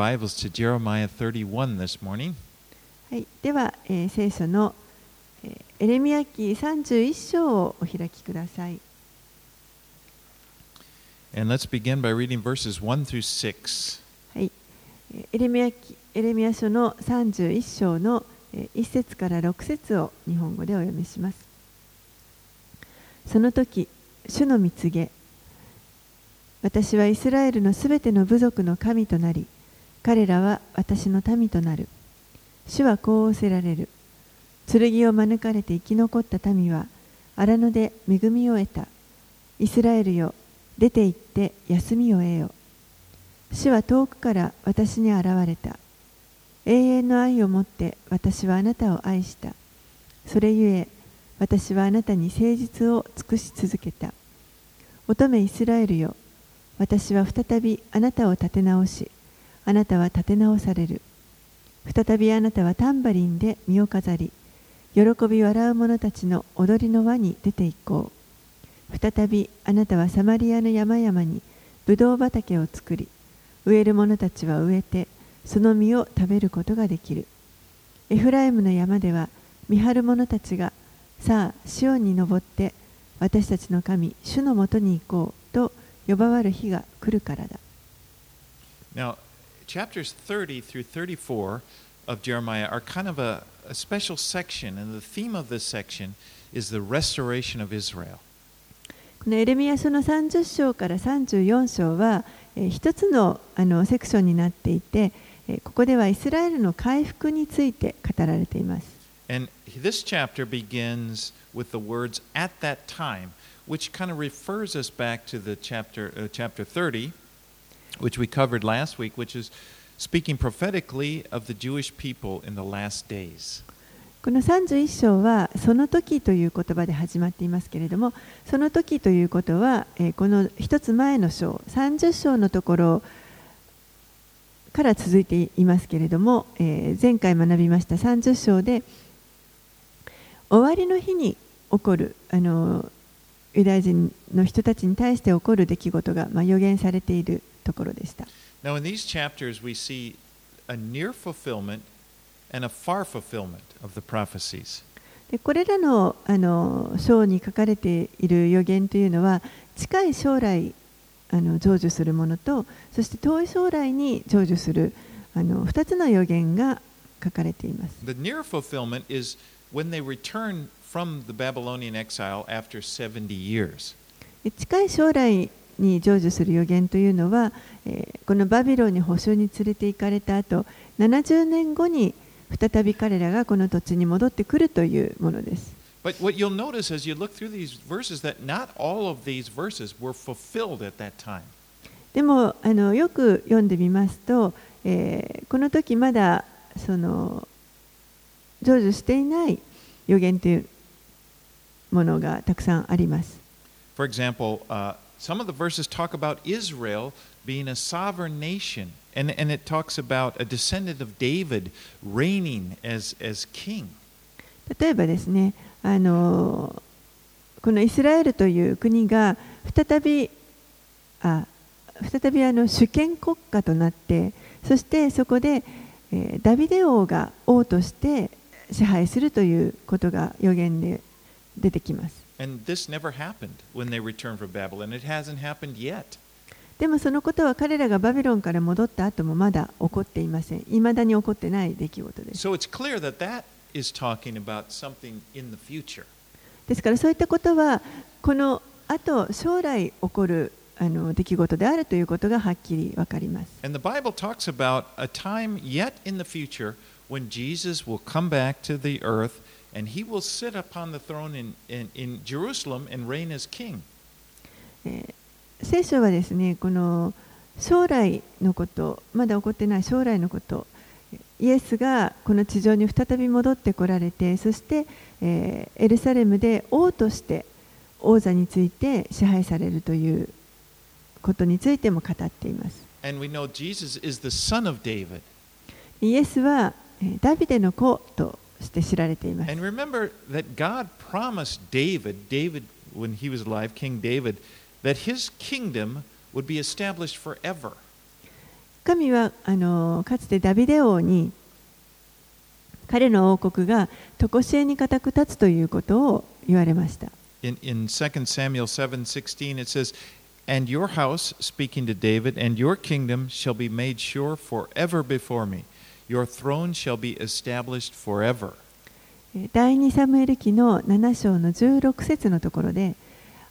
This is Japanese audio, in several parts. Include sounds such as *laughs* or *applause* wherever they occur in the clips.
Bibles to Jeremiah 31 this morning. はい、では、えー聖書の、えーエレミヤ記31章をお開きください。And let's begin by reading verses 1 through 6. はい、えーエレミヤ記エレミヤ書の31章のえー1節から6節を日本語でお読みします。その時、主の見告げ、私はイスラエルのすべての部族の神となり、彼らは私の民となる。主はこう仰せられる。剣を免れて生き残った民は荒野で恵みを得た。イスラエルよ、出て行って休みを得よ。主は遠くから私に現れた。永遠の愛をもって私はあなたを愛した。それゆえ私はあなたに誠実を尽くし続けた。乙女イスラエルよ、私は再びあなたを立て直し、あなたは立て直される。再びあなたはタンバリンで身を飾り、喜び笑う者たちの踊りの輪に出て行こう。再びあなたはサマリアの山々にブドウ畑を作り、植える者たちは植えて、その実を食べることができる。エフライムの山では見張る者たちが、さあ、シオンに登って、私たちの神、主のもとに行こうと呼ばわる日が来るからだ。Now, chapters 30 through 34 of Jeremiah are kind of a, a special section, and the theme of this section is the restoration of Israel. このエレミヤ書の30章から34章は、えー一つのあのセクションになっていて、えーここではイスラエルの回復について語られています。 And this chapter begins with the words at that time, which kind of refers us back to the chapter, uh, chapter 30, Which we covered last week, which is speaking prophetically of the Jewish people in the last days. この31章はその時という言葉で始まっていますけれどもその時ということは、えこの一つ前の章30章のところから続いていますけれども、え前回学びました30章で終わりの日に起こるあのユダヤ人の人たちに対して起こる出来事が、まあ、予言されているところでした。Now, in these chapters, we see a near fulfillment and a far fulfillment of the prophecies. でこれらのあの章に書かれている予言というのは近い将来あの成就するものとそして遠い将来に成就するあの2つの予言が書かれています。The near fulfillment is when they return from the Babylonian exile after 70 years. で近い将来に成就する予言というのは、え、このバビロンに捕囚に連れて行かれた後70年後に再び彼らがこの土地に戻ってくるというものです。でもあのよく読んでみますと、え、この時まだその成就していない予言というものがたくさんあります。Some of the verses talk about Israel being a sovereign nation, and, and it talks about a descendant of David reigning as, as king. 例えばですねあのこのイスラエルという国が再びあ再びあの主権国家となってそしてそこで、えーダビデ王が王として支配するということが予言で出てきます。And this never happened when they returned from Babylon. It hasn't happened yet. でもそのことは彼らがバビロンから戻った後もまだ起こっていません。いまだに起こってない出来事です。 So it's clear that that is talking about something in the future. ですからそういったことはこの後将来起こるあの出来事であるということがはっきりわかります。 And the Bible talks about a time yet in the future when Jesus will come back to the earth and he will sit upon the throne in, in, in Jerusalem and reign as king. えー聖書はですねこの将来のことまだ起こってない将来のことイエスがこの地上に再び戻ってこられてそして、えーエルサレムで王として王座について支配されるということについても語っています。イエスはえーダビデの子として知られています。And remember that God promised David, David, when he was alive, King David, that his kingdom would be established forever. 神はあのかつてダビデ王に彼の王国が常しえに固く立つということを言われました。In, in 2 Samuel 7:16 it says, "And your house, speaking to David, and your kingdom shall be made sure forever before me. Your throne shall be established forever." えー第2サムエル記の7章の16節のところで、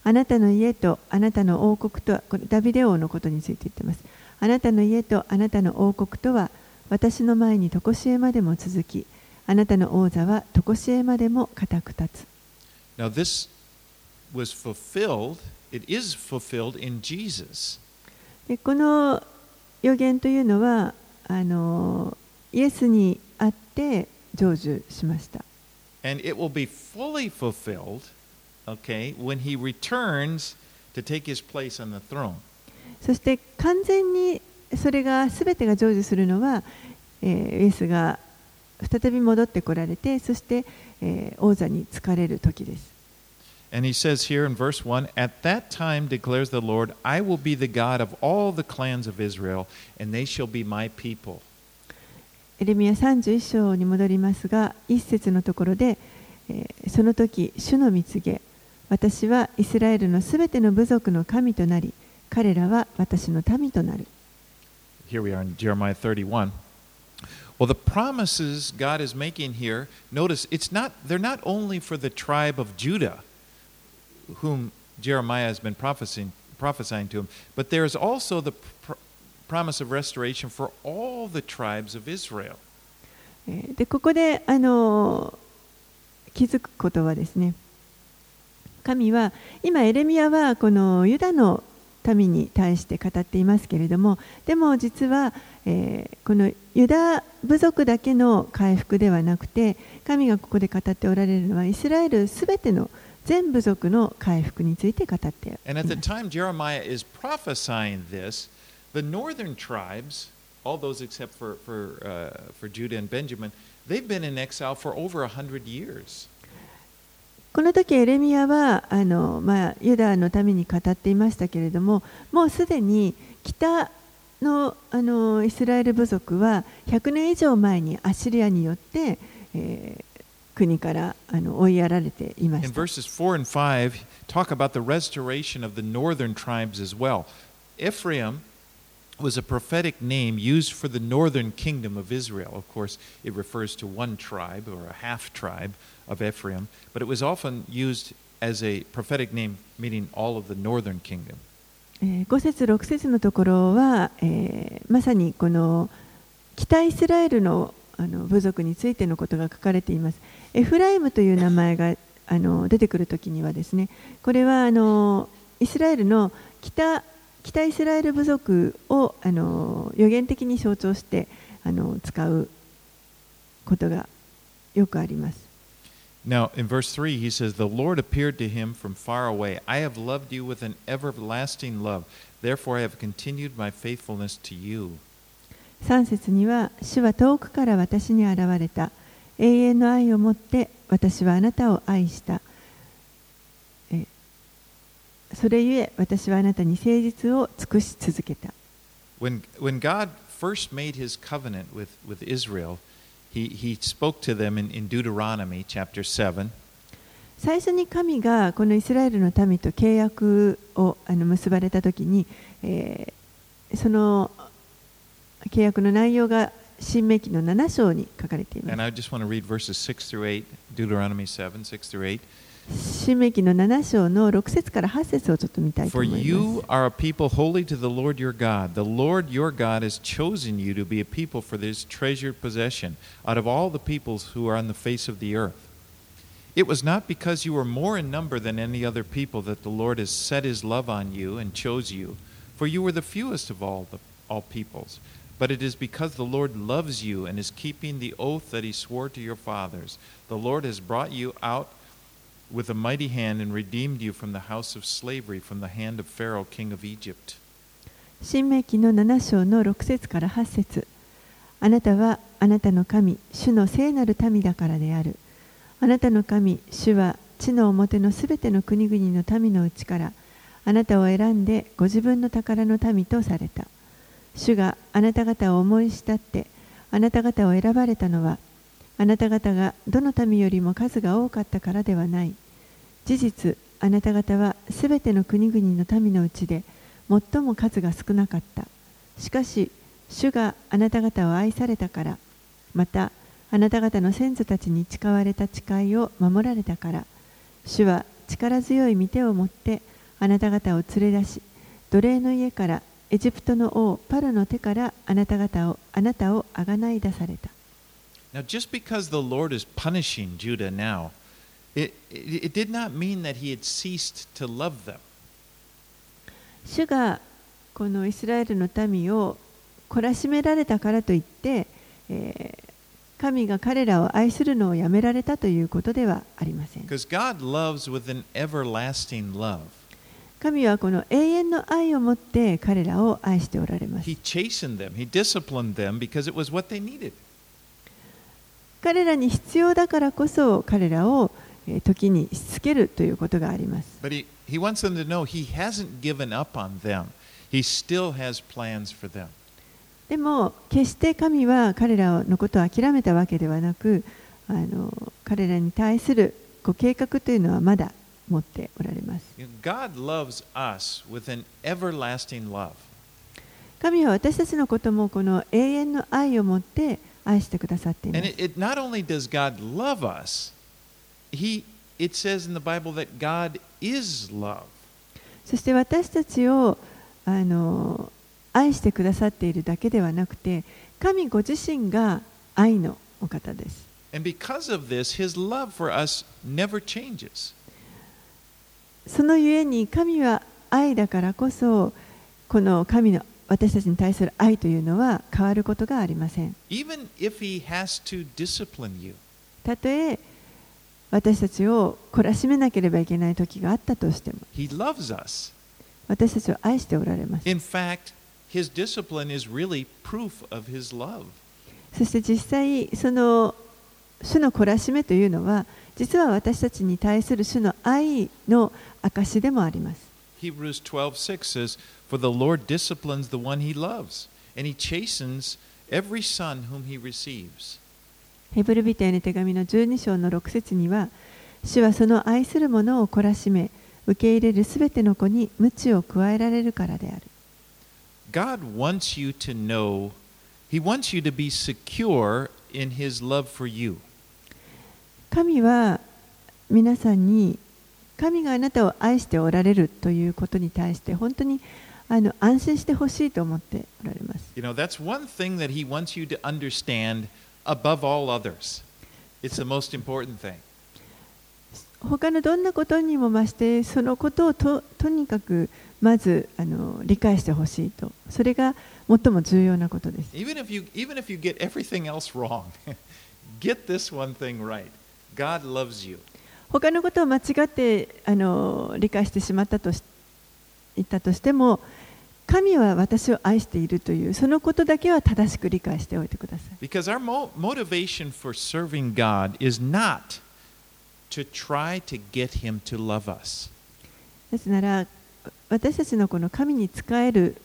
あなたの家とあなたの王国とは、これダビデ王のことについて言っています。あなたの家とあなたの王国とは、私の前に常しえまでも続き、あなたの王座は常しえまでも固く立つ。Now this was fulfilled, it is fulfilled in Jesus. でこの予言というのはあのイエスにあって成就しました。And it will be fully fulfilled, okay, when he returns to take his place on the throne. そして完全にそれが全てが成就するのは、えーイエスが再び戻ってこられてそして、えー王座に就かれる時です。And he says here in verse 1 At that time declares the Lord, I will be the God of all the clans of Israel, and they shall be my people. エレミヤ31章に戻りますが一節のところで、えーその時主の蜜げ私はイスラエルのすべての部族の神となり彼らは私の民となる Here we are in Jeremiah 31. Well, the promises God is making here, notice it's not they're not only for the tribe of Judah, whom Jeremiah has been prophesying, prophesying to him, but there is also the pr- promise of restoration for all the tribes of Israel. えーでここであの気づくことはですね神は今エレミアはこのユダの民に対して語っていますけれどもでも実は、えーこのユダ部族だけの回復ではなくて神がここで語っておられるのはイスラエルすべての全部族の回復について語っています the time Jeremiah is prophesying this, the northern tribes, all those except for, for, uh, for Judah and Benjamin, they've been in exile for over a hundred years. この時エレミアはあの、まあ、ユダのために語っていましたけれどももうすでに北のあのイスラエル部族は100年以上前にアッシリアによって、えー国からあの追いやられていま In した。 verses 4 and 5, talk about the restoration of the northern tribes as well. Ephraim was a prophetic name used for the northern kingdom of Israel. Of course, it refers to one tribe or a half tribe of Ephraim, but it was often used as a prophetic name meaning all of the northern kingdom. 5節6節のところは、えーまさにこの北イスラエルのあの部族についてのことが書かれています。エフライムという名前があの出てくるときにはですねこれはあのイスラエルの北北イスラエル部族をあの予言的に象徴してあの使うことがよくあります。Now, in verse 3, he says, The Lord appeared to him from far away. I have loved you with an everlasting love. Therefore, I have continued my faithfulness to you. 3節には「主は遠くから私に現れた永遠の愛をもって私はあなたを愛した」えそれゆえ私はあなたに誠実を尽くし続けた When, when God first made his covenant with, with Israel, he, he spoke to them in, in Deuteronomy chapter 7. 最初に神がこのイスラエルの民と契約をあの結ばれた時に、えーその契約の内容が新明記の7章に書かれていま And す I just want to read verses 6 through 8, Deuteronomy 7, 6 through 8. 新明記の7章の6節から8節をちょっと見たいと For 思い you ます are a people holy to the Lord your God. The Lord your God has chosen you to be a people for this treasured possession out of all the peoples who are on the face of the earth. It was not because you were more in number than any other people that the Lord has set his love on you and chose you, for you were the fewest of all the all peoples. But it is because the Lord loves you and is keeping the oath that he swore to your fathers. The Lord has brought you out with a mighty hand and redeemed you from the house of slavery, from the hand of Pharaoh, king of Egypt. 新明記の7章の6節から8節あなたはあなたの神、主の聖なる民だからである。あなたの神、主は地の表のすべての国々の民のうちからあなたを選んでご自分の宝の民とされた。主があなた方を思い慕ってあなた方を選ばれたのはあなた方がどの民よりも数が多かったからではない。事実あなた方はすべての国々の民のうちで最も数が少なかった。しかし主があなた方を愛されたからまたあなた方の先祖たちに誓われた誓いを守られたから主は力強い御手を持ってあなた方を連れ出し奴隷の家からエジプトの王パロの手からあなた方をあなたをあがない出された。Now, just because the Lord is punishing Judah now, it, it, it did not mean that he had ceased to love them. 主がこのイスラエルの民を懲らしめられたからといって、えー神が彼らを愛するのをやめられたということではありません。 Because God loves with an everlasting love. 神はこの永遠の愛を持って彼らを愛しておられます。 He chastened them, He disciplined them because it was what they needed. 彼らに必要だからこそ彼らを時にしつけるということがあります。でも、決して神は彼らのことを諦めたわけではなく、あの彼らに対するご計画というのはまだ持っておられます。神は私たちのこともこの永遠の愛を持って、愛してくださっていま And す it, it not only does God love us, He it says in the Bible that God is love. そして私たちをあの愛してくださっているだけではなくて神ご自身が愛のお方です And because of this, His love for us never changes. そのゆえに神は愛だからこそこの神の私たちに対する愛というのは変わることがありませんたとえ私たちを懲らしめなければいけない時があったとしても.私たちを愛しておられます fact, really. そして実際その主の懲らしめというのは実は私たちに対する主の愛の証でもあります Hebrews 12:6 says, "For the Lord disciplines the one he loves, and he chastens every son whom he receives." ヘブルビテへの手紙の12章の6節には主はその愛する者を懲らしめ受け入れるすべての子に鞭を加えられるからである God wants you to know, he wants you to be secure in his love for you. 神は皆さんに神があなたを愛しておられるということに対して本当にあの安心してほしいと思っておられます You know, that's one thing that he wants you to understand above all others. It's the most important thing. 他のどんなことにも増してそのことをととにかくまずあの理解してほしいとそれが最も重要なことです Even if you even if you get everything else wrong, get this one thing right. God loves you. 他のことを間違ってあの理解してしまったとし言ったとしても神は私を愛しているというそのことだけは正しく理解しておいてください Because our mo- motivation for serving God is not to try to get Him to love us. なぜなら私たちのこの神に仕える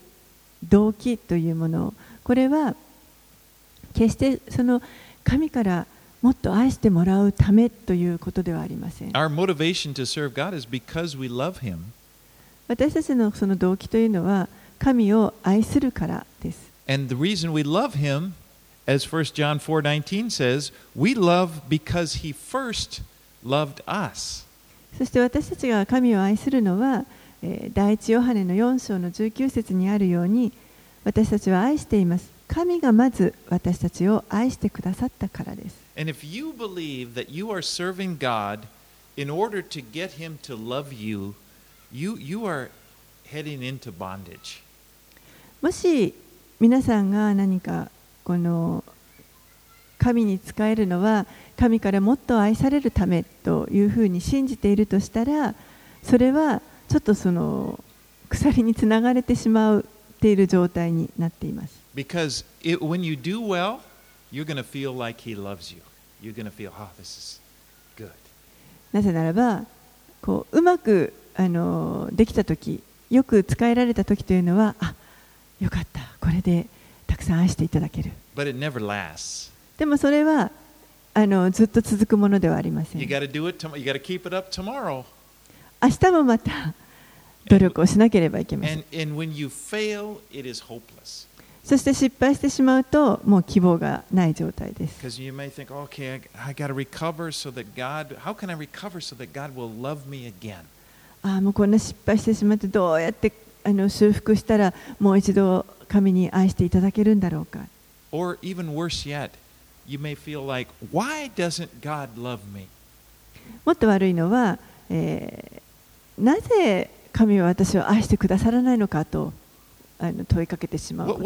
動機というものこれは決してその神からもっと愛してもらうためということではありません Our motivation to serve God is because we love Him 私たちのその動機というのは神を愛するからです。And the reason we love him, as 1 John 4:19 says, we love because he first loved us. そして私たちが神を愛するのは、えー第一ヨハネの4章の19節にあるように私たちは愛しています。神がまず私たちを愛してくださったからです。And if you believe that you are serving God in order to get him to love you, you you are heading into bondage. もし皆さんが何かこの神に仕えるのは神からもっと愛されるためというふうに信じているとしたらそれはちょっとその鎖につながれてしまっている状態になっています。 Because it, when you do well, you're going to feel like he loves you. You're going to feel, oh, this is good. なぜならばこううまくあのできた時よく使えられた時というのはあよかったこれでたくさん愛していただける But it never lasts. でもそれはあのずっと続くものではありません You got to do it. Tom- you got to keep it up tomorrow. 明日もまた努力をしなければいけません And and when you fail, it is hopeless そして失敗してしまうと、もう希望がない状態です。ああ、もうこんな失敗してしまって、どうやってあの修復したら、もう一度神に愛していただけるんだろうか。もっと悪いのは、えー、なぜ神は私を愛してくださらないのかと。あの問いかけてしまう。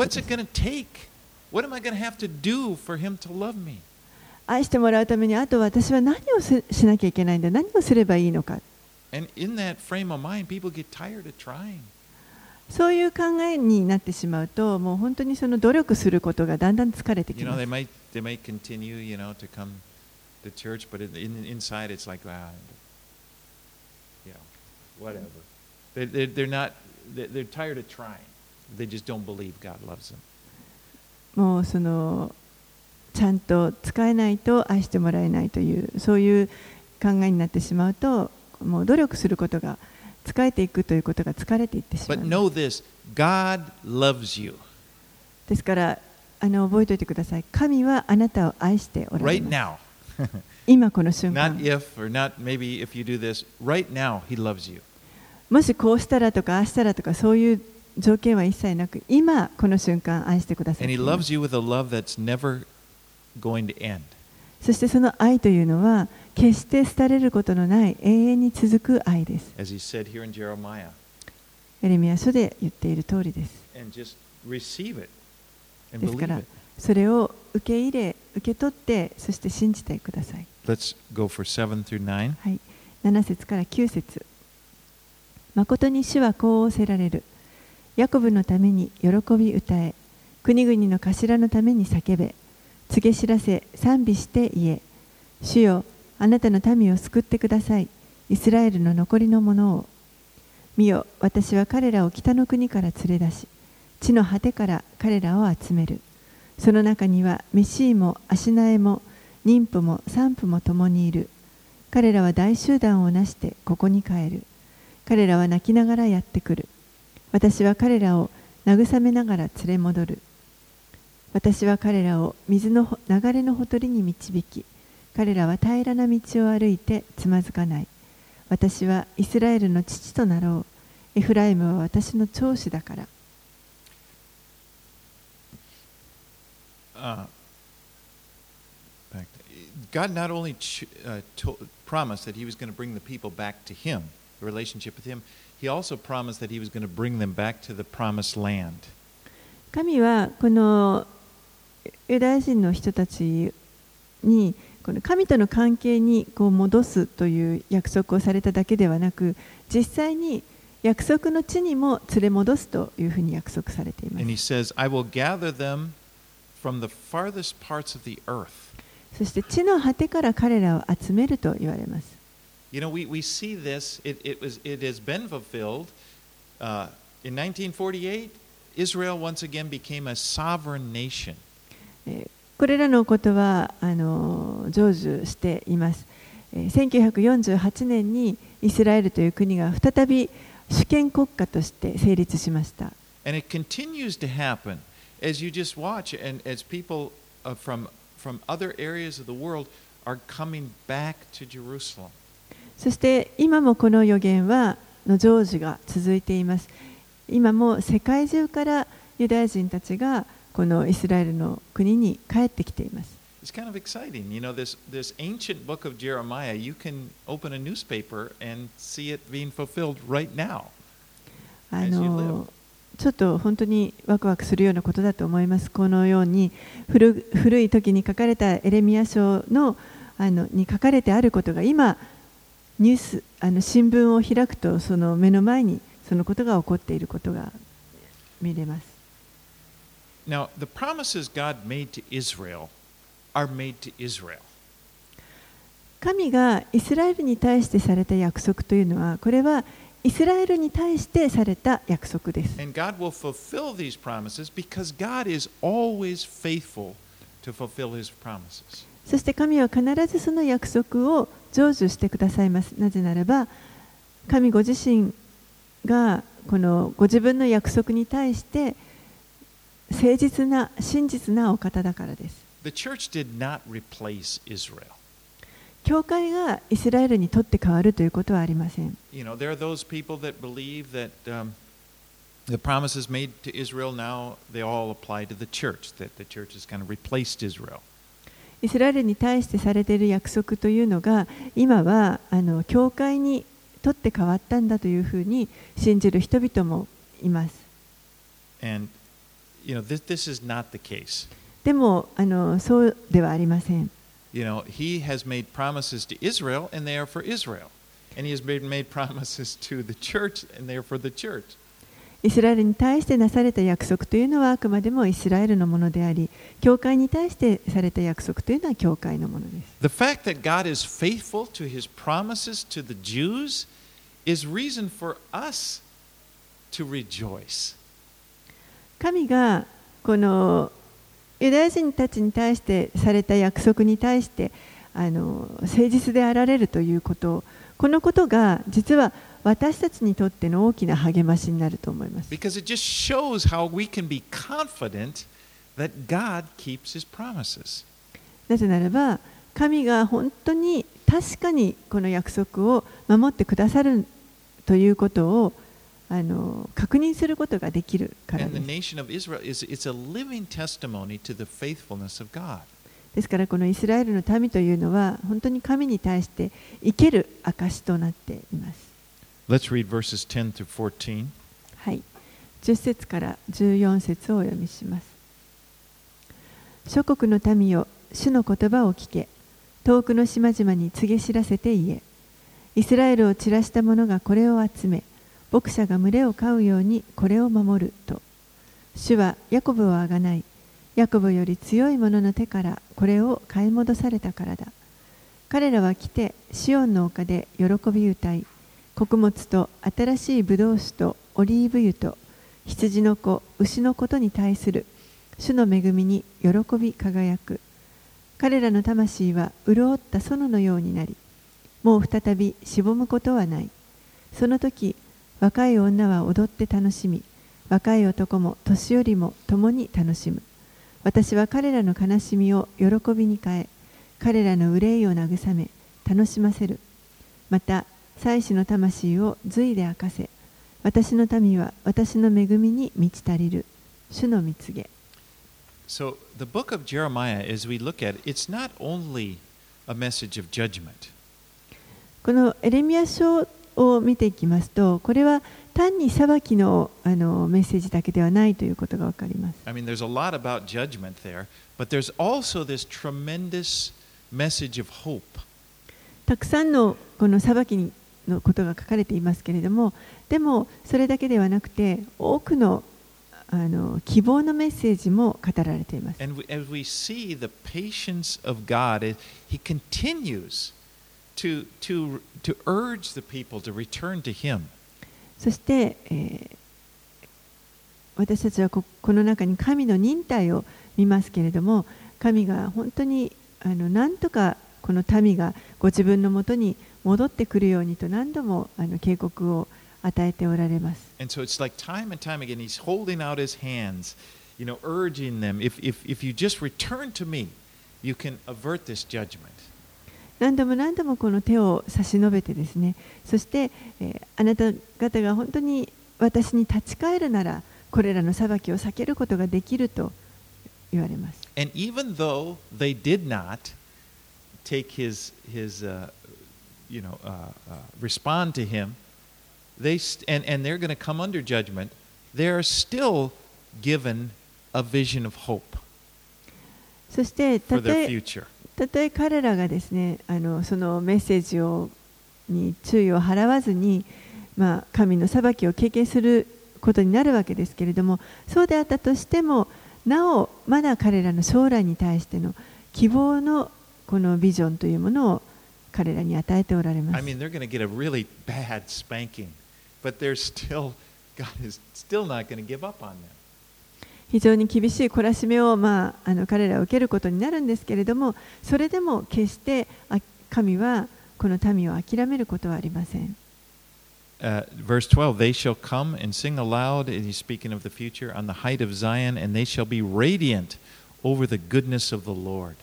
愛してもらうためにあと私は何をしなきゃいけないんだ何をすればいいのか。そういう考えになってしまうともう本当にその努力することがだんだん疲れてきます。They just don't believe God loves them. もうそのちゃんと使えないと愛してもらえないというそういう考えになってしまうともう努力することが使えていくということが疲れていってしま But う know this: God loves you ですからあの覚えておいてください神はあなたを愛しておられます now. *laughs* 今この瞬 not 間 if or not maybe if you do this. Right now, He loves you. もしこうしたらとかああしたらとかそういう条件は一切なく、今この瞬間愛してください。そしてその愛というのは、決して廃れることのない永遠に続く愛です。エレミア書で言っている通りです。ですから、それを受け入れ、受け取って、そして信じてください。はい、7節から9節誠に主はこうおせられる。ヤコブのために喜び歌え、国々の頭のために叫べ、告げ知らせ、賛美して言え。主よ、あなたの民を救ってください。イスラエルの残りのものを。見よ、私は彼らを北の国から連れ出し、地の果てから彼らを集める。その中にはメシーもアシナエも妊婦も産婦も共にいる。彼らは大集団をなしてここに帰る。彼らは泣きながらやってくる。私は彼らを慰めながら連れ戻る。私は彼らを水の流れのほとりに導き、彼らは平らな道を歩いてつまずかない。私はイスラエルの父となろう。エフライムは私の長子だから。Uh, back to- God not only promised that He was going to bring the people back to Him, the relationship with Him, 神は also promised 神との関係に戻すという約束をされただけではなく、実際に約束の地にも連れ戻すというふうに約束されています。そして地の果てから彼らを集めると言われます。You know, we, we see this, it, it, was, it has been fulfilled. Uh, in 1948, Israel once again became a sovereign nation. えーこれらのことはあの成就していますえー1948年にイスラエルという国が再び主権国家として成立しました And it continues to happen as you just watch and as people uh, from, from other areas of the world are coming back to Jerusalem. そして今もこの予言はの成就が続いています。今も世界中からユダヤ人たちがこのイスラエルの国に帰ってきています。It's kind of exciting. You know, this, this ancient book of Jeremiah, you can open a newspaper and see it being fulfilled right now. あのちょっと本当にワクワクするようなことだと思います。このように古古い時に書かれたエレミア書のあのに書かれてあることが今ニュースあの新聞を開くとその目の前にそのことが起こっていることが見れます。Now, the promises God made to Israel are made to Israel. 神がイスラエルに対してされた約束というのはこれはイスラエルに対してされた約束です。And God will fulfill these promises because God is always faithful to fulfill his promises. そして神は必ずその約束を成就してくださいます。なぜならば、神ご自身がこのご自分の約束に対して誠実な、真実なお方だからです。教会がイスラエルにとって変わるということはありません。You know, there are those people that believe that um, the promises made to Israel now, they all apply to the church, that the church has kind of replaced Israel. イスラエルに対してされている約束というのが今はあの教会にとって変わったんだというふうに信じる人々もいます。And, you know, this, this is not the case. でもあのそうではありません。You know, he has made promises to Israel, and they are for Israel. And he has made, promises to the church, and they are for the church. イスラエルに対してなされた約束というのはあくまでもイスラエルのものであり、教会に対してされた約束というのは教会のものです。The fact that God is faithful to his promises to the Jews is reason for us to rejoice. 神がこのユダヤ人たちに対してされた約束に対してあの誠実であられるということこのことが実は私たちにとっての大きな励ましになると思います。なぜならば、神が本当に確かにこの約束を守ってくださるということをあの確認することができるからです。ですからこのイスラエルの民というのは本当に神に対して生ける証となっています。Let's read verses 10 through 14. はい、10節から14節をお読みします。諸国の民よ、主の言葉を聞け、遠くの島々に告げ知らせて言え。イスラエルを散らした者がこれを集め、牧者が群れを飼うようにこれを守ると。主はヤコブをあがない、ヤコブより強い者の手からこれを買い戻されたからだ。彼らは来て、シオンの丘で喜び歌い、穀物と新しいブドウ酒とオリーブ油と羊の子牛のことに対する主の恵みに喜び輝く。彼らの魂は潤った園のようになりもう再びしぼむことはない。その時若い女は踊って楽しみ若い男も年寄りも共に楽しむ。私は彼らの悲しみを喜びに変え彼らの憂いを慰め楽しませる。また祭司の魂を髄で明かせ私の民は私の恵みに満ち足りる主の蜜げ So, the book of Jeremiah, as we look at it, it's not only a message of judgment. このエレミア書を見ていきますとこれは単に裁きのあのメッセージだけではないということが分かります I mean, there's a lot about judgment there, but there's also this tremendous message of hope. たくさんのこの裁きのことが書かれていますけれどもでもそれだけではなくて多くのあの希望のメッセージも語られています And we, see the patience of God, He continues to, to, to urge the people to return to Him. そして、えー私たちはここの中に神の忍耐を見ますけれども神が本当にあの何とかこの民がご自分のもとに戻ってくるようにと何度もあの警告を与えておられます。And so it's like time and time again, He's holding out His hands, you know, urging them, if, if, if you just return to me, you can avert this judgment. 何度も何度もこの手を差し伸べてですねそして、えーあなた方が本当に私に立ち返るならこれらの裁きを避けることができると言われます。And even though they did not take his, his uh, you know, uh, uh, respond to him, そしてたとえ、たとえ彼らがですねあの、そのメッセージをに注意を払わずに、まあ、神の裁きを経験することになるわけですけれども、そうであったとしても、なお、まだ彼らの将来に対しての希望のこのビジョンというものを彼らに与えておられま I す。mean, they're going to get a really bad spanking but they're still, God is still not going to give up on them. 非常に厳しい懲らしめを、まあ、あの彼らは受けることになるんですけれどもそれでも決してあ神はこの民を諦めることはありません。Uh, verse 12 They shall come and sing aloud, and he's speaking of the future, on the height of Zion, and they shall be radiant over the goodness of the Lord.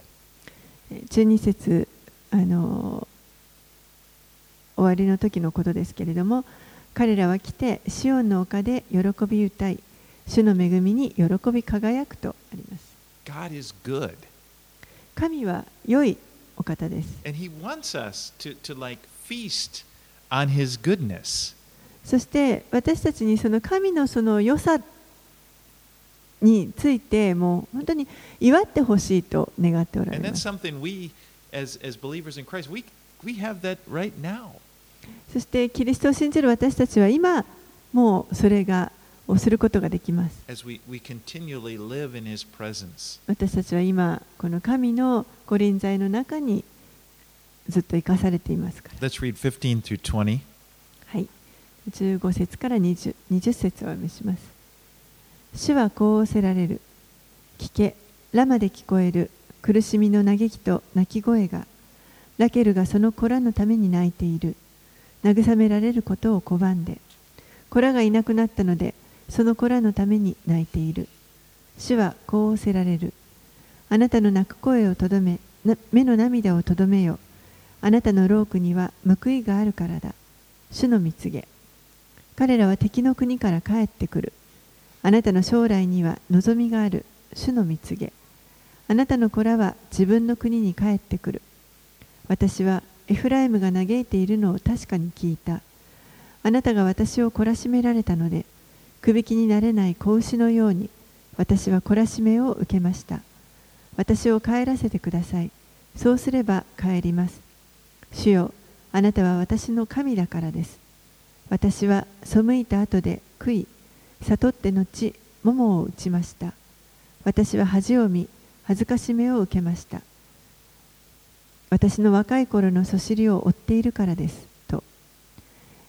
12節あの終わりの時のことですけれども彼らは来てシオンの丘で喜び歌い主の恵みに喜び輝くとあります。God is good, 神は良いお方です。And He wants us to, to like feast on His goodness. そして私たちにその神のその良さについてもう本当に祝ってほしいと願っておられ And ま that's す something we, as, as believers in Christ, we, we have that right now. そしてキリストを信じる私たちは今もうそれがをすることができます.私たちは今この神のご臨在の中にずっと生かされていますから。Let's read 15 through 20. はい。15節から 20, 20節をお読みします。主はこう仰せられる。聞け。ラマで聞こえる苦しみの嘆きと泣き声がラケルがその子らのために泣いている。慰められることを拒んで子らがいなくなったのでその子らのために泣いている。主はこう仰せられる。あなたの泣く声をとどめ目の涙をとどめよ。あなたの労苦には報いがあるからだ。主の蜜げ。彼らは敵の国から帰ってくる。あなたの将来には望みがある。主の蜜げ。あなたの子らは自分の国に帰ってくる。私はエフライムが嘆いているのを確かに聞いた。あなたが私を懲らしめられたのでくびきになれない子牛のように私は懲らしめを受けました。私を帰らせてください。そうすれば帰ります。主よあなたは私の神だからです。私は背いた後で悔い悟って後桃を打ちました。私は恥を見恥ずかしめを受けました。私の若い頃のそしりを追っているからですと。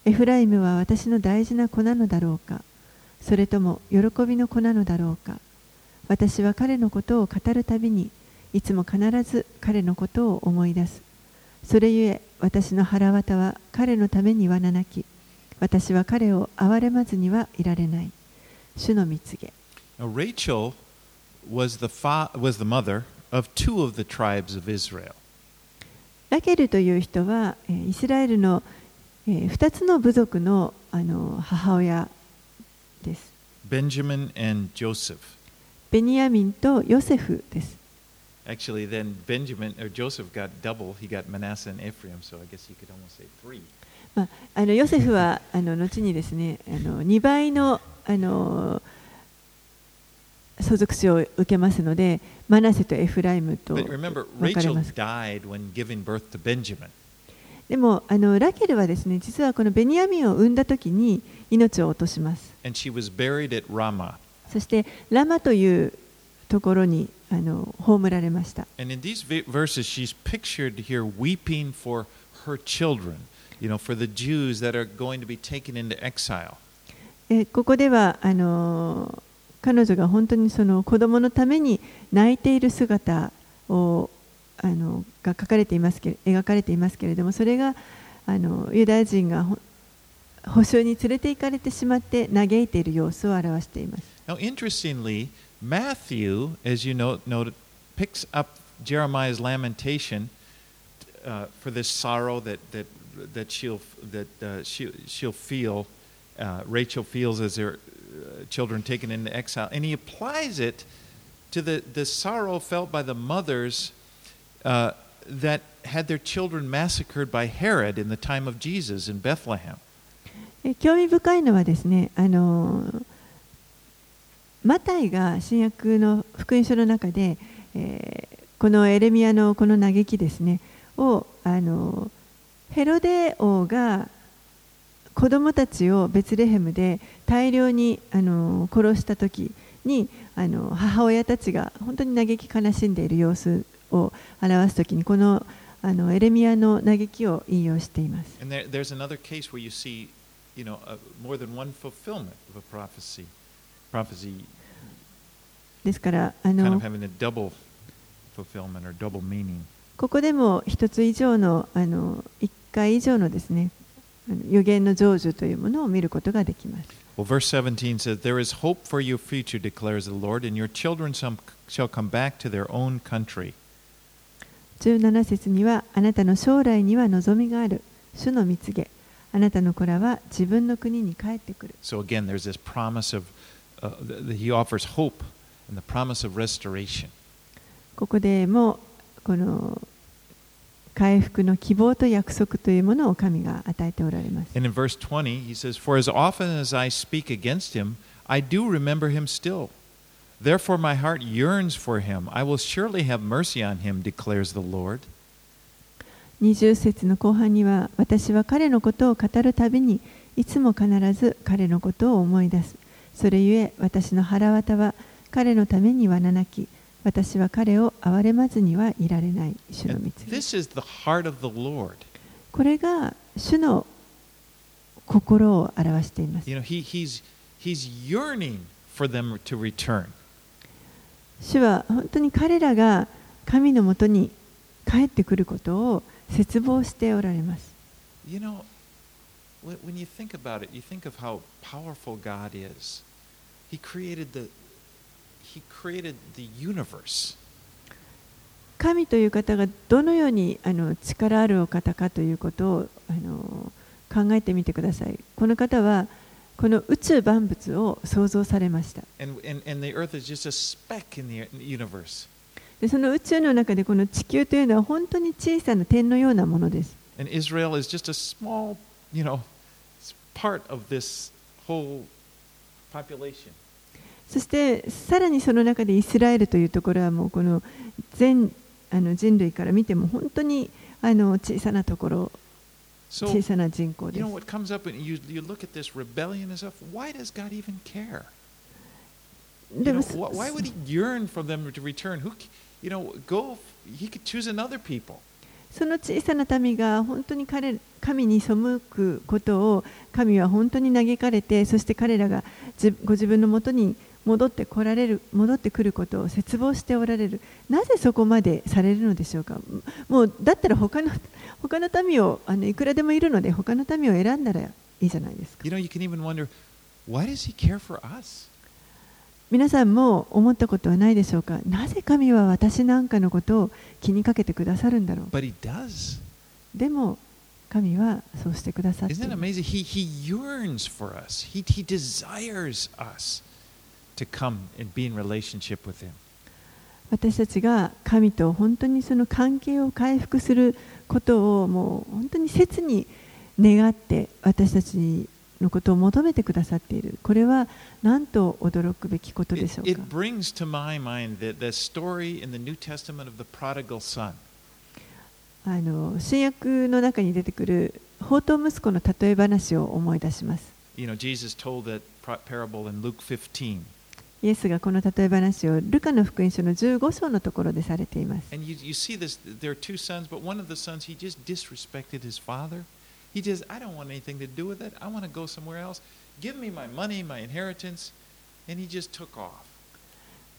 エフライムは私の大事な子なのだろうか。それとも喜びの子なのだろうか。私は彼のことを語るたびにいつも必ず彼のことを思い出す。それゆえ私の腹渡は彼のためにはななき。私は彼を憐れまずにはいられない。主の蜜げ Now, Rachel was the, fa- was the mother of two of the tribes of Israel. ラケルという人はえーイスラエルの、えー2つの部族のあの母親です Benjamin and Joseph. ベニヤミンとヨセフです Actually, then Benjamin or Joseph got double. He got Manasseh and Ephraim, so I guess you could almost say three. まあ、あのヨセフはあの後にですねあの2倍のあの相続死を受けますので、マナセとエフライムと。でもあの、ラケルはですね、実はこのベニヤミンを生んだ時に命を落とします。そして、ラマというところにあの葬られました。ここでは、あの、彼女が本当にその子供のために泣いている姿をあのが書かれていますけれ描かれていますけれどもそれがあのユダヤ人がほ捕囚に連れて行かれてしまって嘆いている様子を表しています。Now, interestingly, Matthew, as you know, noted, picks up Jeremiah's lamentation uh, for this sorrow that that that she'll that uh, she she'll feel. Uh, Rachel feels as her uh, children taken into exile, and he applies it to the the sorrow felt by the mothers uh, that had their children massacred by Herod in the time of Jesus in Bethlehem. 興味深いのはですねあのマタイが新約の福音書の中で、えーこのエレミアのこの嘆きですねをあのヘロデ王が子供たちをベツレヘムで大量にあの殺した時にあの母親たちが本当に嘆き悲しんでいる様子を表す時にこの,あのエレミアの嘆きを引用しています。ですから、あのここでも一つ以上の、あの一回以上のですね予言の成就というものを見ることができます。Well, verse 17 says, There is hope for your future, declares the Lord, and your children shall come back to their own country. 17節にはあなたの将来には望みがある主の蜜げあなたの子らは自分の国に帰ってくる So again, there's this promise of, uh, th- th- he offers hope and the promise of restoration. ここでもこの回復の希望と約束というものを神が与えておられます。20, 節の後半には、私は彼のことを語るたびに、いつも必ず彼のことを思い出す。それゆえ、私の腹渡は彼のためにはななき。私は彼を憐れまずにはいられない主の Lord. これが主の心を表しています。You know, he, he's, he's yearning for them to return. 主は本当に彼らが神のもとに帰ってくることを切望しておられます。You know, when you think about it, you think of how powerful God is. He created the, 神という方がどのようにあの力あるお方かということをあの考えてみてください。この方はこの宇宙万物を創造されました。でその宇宙の中でこの地球というのは本当に小さな点のようなものです。そしてさらにその中でイスラエルというところはもうこの全あの人類から見ても本当にあの小さなところ小さな人口です。その小さな民が本当に彼神に背くことを神は本当に嘆かれてそして彼らがご自分のもとに戻って来られる戻ってくることを切望しておられる。なぜそこまでされるのでしょうか？もうだったら他の他の民をあのいくらでもいるので他の民を選んだらいいじゃないですか。You know, you can even wonder, why does he care for us? 皆さんも思ったことはないでしょうか？なぜ神は私なんかのことを気にかけてくださるんだろう？でも神はそうしてくださっています私たちが神と本当にその関係を回復することをもう本当に切に願って私たちのことを求めてくださっている。これはなんと驚くべきことでしょうか？新約の中に出てくる宝刀息子の例え話を思い出します。イエスがこの例え話をルカの福音書の15章のところでされています。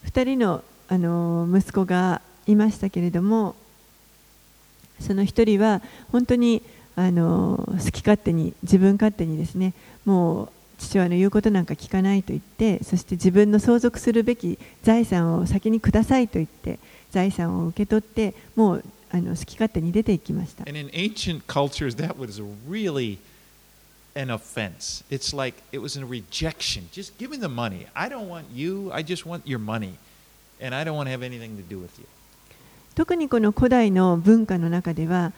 2人の,あの息子がいましたけれども、その1人は本当にあの好き勝手に、自分勝手にですね、もう父親の言うことなんか聞かないと言ってそして自分の相続するべき財産を先にくださいと言って財産を受け取ってもうあの好き勝手に出ていきました an offense. It's like it was a rejection. Just give me the money. I don't want you. I just want your money. And I don't want to have anything to do with you. 特にこの古代の文化の中では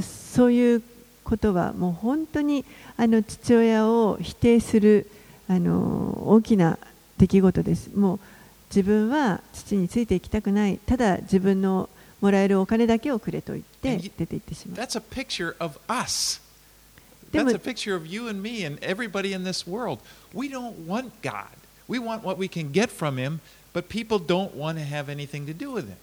そういうことはもう本当にあの父親を否定するあの大きな出来事です。もう自分は父についていきたくないただ自分のもらえるお金だけをくれと言って出て行ってしまう。That's a picture of us. That's a picture of you and me and everybody in this world. We don't want God. We want what we can get from Him, but people don't want to have anything to do with Him.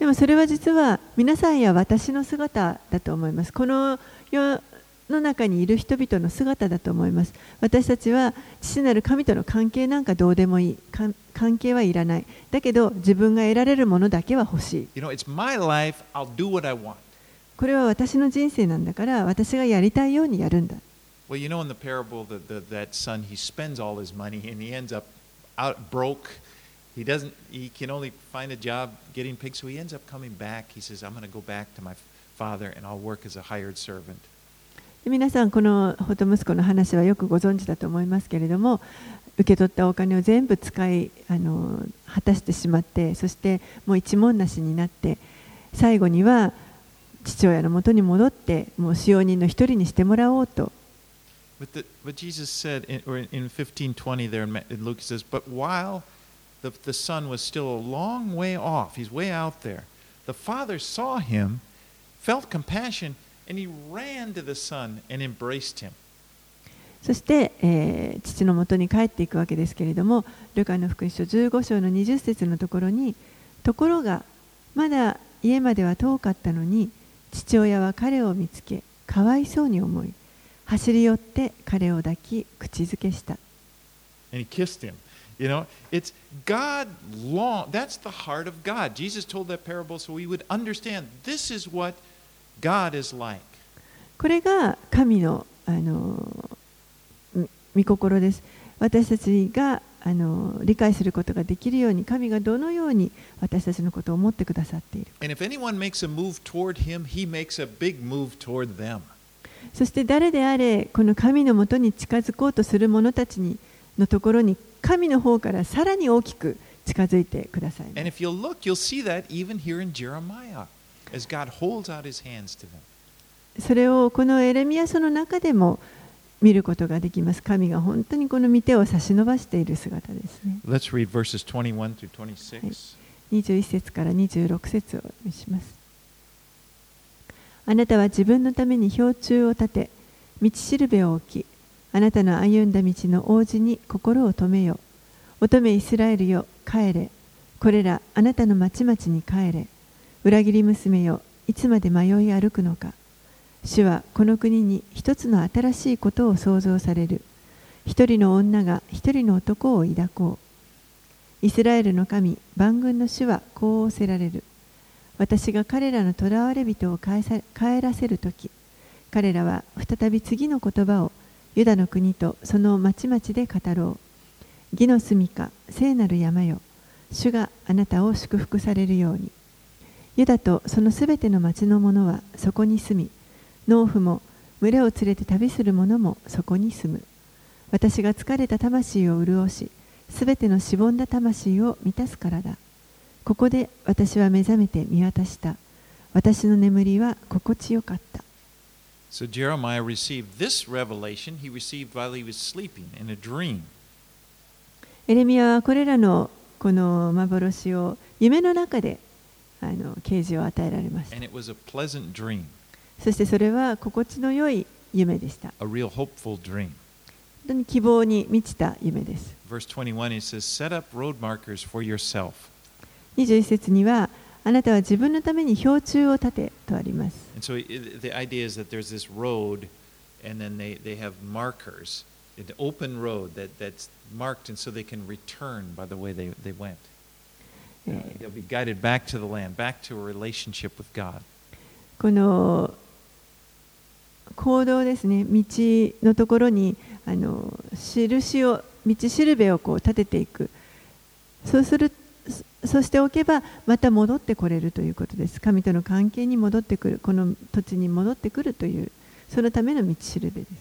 でもそれは実は皆さんや私の姿だと思います。この世の中にいる人々の姿だと思います私たちは父なる神との関係なんかどうでもいいか関係はいらないだけど自分が得られるものだけは欲しい You know, life. これは私の人生なんだから私がやりたいようにやるんだ Well, you know, in the parable, the, the, that son, he spends all his money and he ends up out broke. He doesn't. He can only find a job getting pigs, so he ends up coming back. He says, "I'm going to go back to my father and I'll work as a hired servant." で皆さんこのホト息子の話はよくご存知だと思いますけれども受け取ったお金を全部使いあの果たしてしまってそしてもう一文なしになって最後には父親のもとに戻ってもう使用人の一人にしてもらおうと But, the, but Jesus said, in, or in 1520 there in, Luke, says, But while the, the son was still a long way off, he's way out there, the father saw him, felt compassion, and he ran to the son and embraced him. そして、えー父のもとに帰っていくわけですけれどもルカの福音書15章の20節のところにところがまだ家までは遠かったのに父親は彼を見つけかわいそうに思い走り寄って彼を抱き口づけした and he kissed him. You know, it's God long. That's the heart of God. Jesus told that parable so we would understand this is what God is like. これが神のあのみ御心です私たちがあの理解することができるように神がどのように私たちのことを思ってくださっている him. そして誰であれこの神のもとに近づこうとする者たちにのところに神の方からさらに大きく近づいてください And as God holds out his hands to them. それをこのエレミア書の中でも見ることができます。神が本当にこの御手を差し伸ばしている姿ですね。Let's read verses 21 through 26. 21節から26節をお読みします。あなたは自分のために標柱を立て道しるべを置きあなたの歩んだ道の王子に心を止めよ乙女イスラエルよ帰れ。これらあなたの町々に帰れ裏切り娘よいつまで迷い歩くのか。主はこの国に一つの新しいことを創造される。一人の女が一人の男を抱こう。イスラエルの神万軍の主はこう仰せられる。私が彼らの囚われ人を帰らせるとき彼らは再び次の言葉をユダの国とその町々で語ろう。義の住みか聖なる山よ。主があなたを祝福されるように。ユダとそのすべての町の者はそこに住み農夫も群れを連れて旅する者もそこに住む。私が疲れた魂を潤しすべてのしぼんだ魂を満たすからだ。ここで私は目覚めて見渡した。私の眠りは心地よかった。So Jeremiah received this revelation he received while he was sleeping in a dream. エレミアはこれらのこの幻を夢の中であの啓示を与えられまし。そしてそれは心地の良い夢でした。本当に希望に満ちた夢です。21節にはあなたは自分のために氷柱を立てとあります。この行動ですね。道のところにあの印を道しるべをこう立てていく。そうするそしておけばまた戻ってこれるということです。神との関係に戻ってくるこの土地に戻ってくるというそのための道しるべです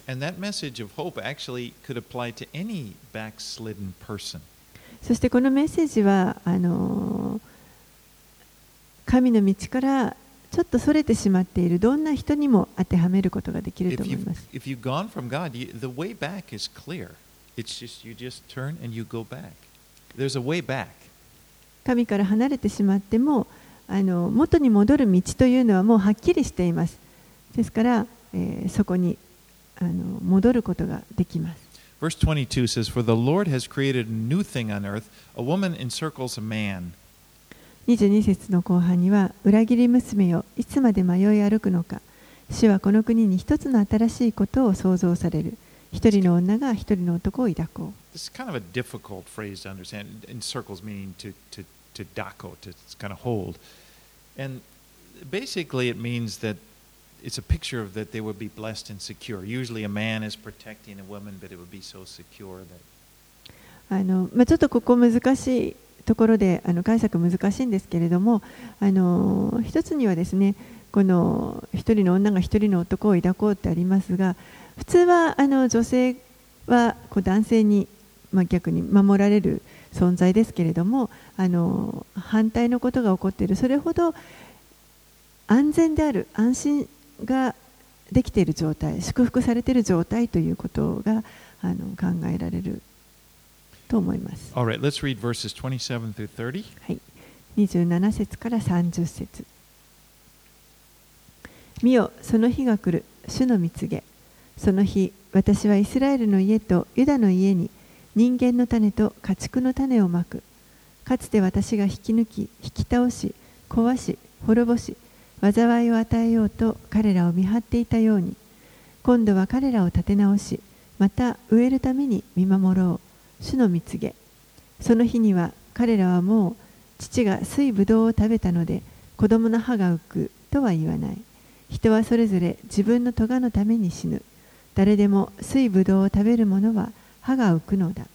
そしてこのメッセージはあの神の道からちょっとそれてしまっているどんな人にも当てはめることができると If 思います。if you've gone from God, you, the way back is clear. It's just you just turn and you go back. There's a way back. 神から離れてしまってもあの元に戻る道というのはもうはっきりしています。ですから、えーそこにあの戻ることができます。Verse 22 says, For the Lord has created a new thing on earth. A woman encircles a man. 22節の後半には裏切り娘よいつまで迷い歩くのか主はこの国に一つの新しいことを創造される。一人の女が一人の男を抱こう。This is kind of a difficult phrase to understand. In circles, meaning to to to dako, to kind of hold, and basically it means that it's a picture of that they would be blessed and secure. Usually, a man is protecting a woman, but it would be so secure that あのまあ、ちょっとここ難しいところであの解釈難しいんですけれどもあの一つにはですねこの一人の女が一人の男を抱こうってありますが普通はあの女性はこう男性に、まあ、逆に守られる存在ですけれどもあの反対のことが起こっているそれほど安全である安心ができている状態祝福されている状態ということがあの考えられると思います。All right, let's read verses 27 through 30. はい、27節から30節見よ、その日が来る、主の蜜げ。その日、私はイスラエルの家とユダの家に人間の種と家畜の種をまく。かつて私が引き抜き、引き倒し、壊し、滅ぼし、災いを与えようと彼らを見張っていたように、今度は彼らを立て直し、また植えるために見守ろう。主の蜜げ。その日には彼らはもう父が水ぶどうを食べたので子供の歯が浮くとは言わない人はそれぞれ自分の咎のために死ぬ誰でも水ぶどうを食べる者は歯が浮くのだ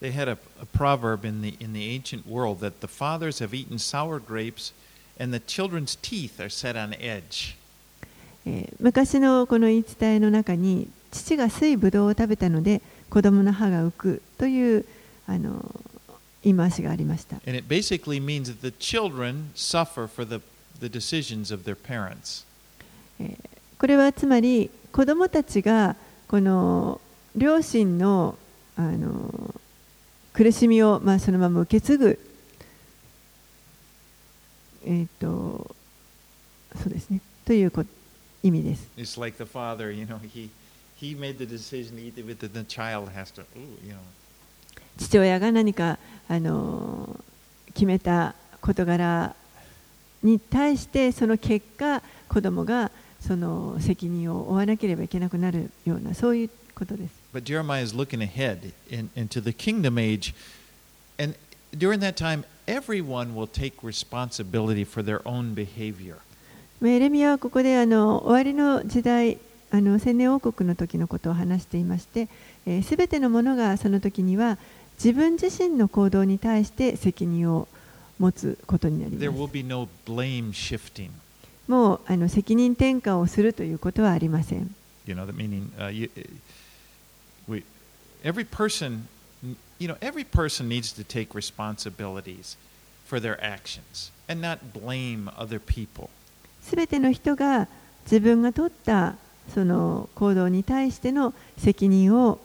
They had a, a proverb in the in the ancient world that the fathers have eaten sour grapes 昔のこの言い伝えの中に父が水ぶどうを食べたので子供の歯が浮くというあの言い回しがありました。これはつまり子供たちがこの両親の,あの苦しみをまあそのまま受け継ぐ。えー、とそうですねというこ意味です。It's like the father, you know, he he made the decision to eat it, but the child has to, ooh, you know. 父親が何かあの決めた事柄に対してその結果子供がその責任を負わなければいけなくなるようなそういうことです。But Jeremiah is looking ahead in, into the kingdom age, and during that time, everyone will take responsibility for their own behavior. まあエレミアはここであの終わりの時代あの千年王国の時のことを話していましてすべ、えー全てのものがその時には自分自身の行動に対して責任を持つことになり There ま will す be no blame shifting. もうあの責任転嫁をするということはありません You know, that meaning uh, you, we, every person, you know, every person needs to take responsibilities for their actions and not blame other people. すべての人が自分が取ったその行動に対しての責任を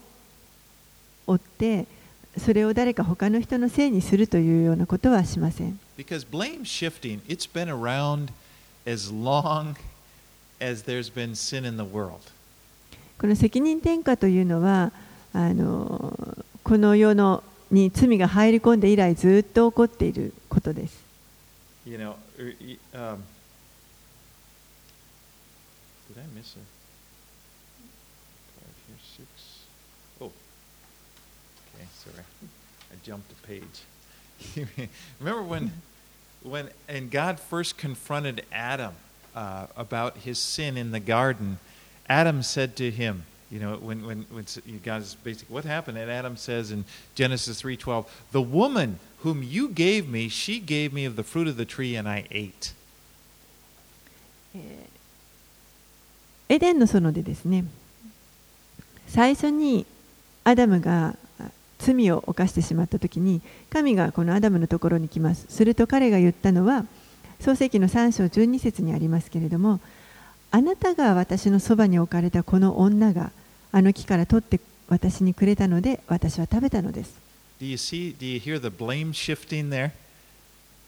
負ってそれを誰か他の人のせいにするというようなことはしません Because blame shifting, it's been around as long as there's been sin in the world. この責任転嫁というのはあのこの世のに罪が入り込んで以来ずっと起こっていることです。 You know, er, y- um, did I miss a five here, six? Oh, okay, sorry, I jumped a page. *laughs* Remember when, when, and God first confronted Adam uh, about his sin in the garden. Adam said to him, you know, when, when, when s- you guys basically, what happened? And Adam says in Genesis 3:12, "The woman whom you gave me, she gave me of the fruit of the tree, and I ate." エデンの園でですね最初にアダムが罪を犯してしまった時に神がこのアダムのところに来ますすると彼が言ったのは創世記の3章12節にありますけれどもあなたが私のそばに置かれたこの女があの木から取って私にくれたので私は食べたのです?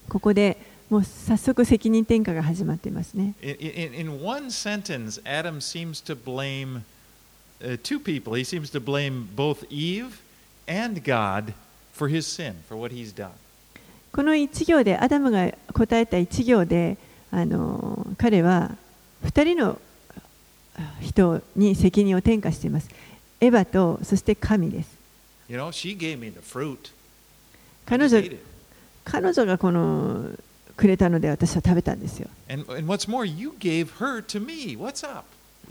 ここでもう早速責任転嫁が始まっていますね In, one sentence, Adam seems to blame uh, two people. He seems to blame both Eve and God for his sin, for what he's done. この一行でアダムが答えた一行であの彼は2人の人に責任を転嫁しています。エヴァとそして神です。You know. 彼女.彼女がこのくれたので私は食べたんですよ。And, and more, you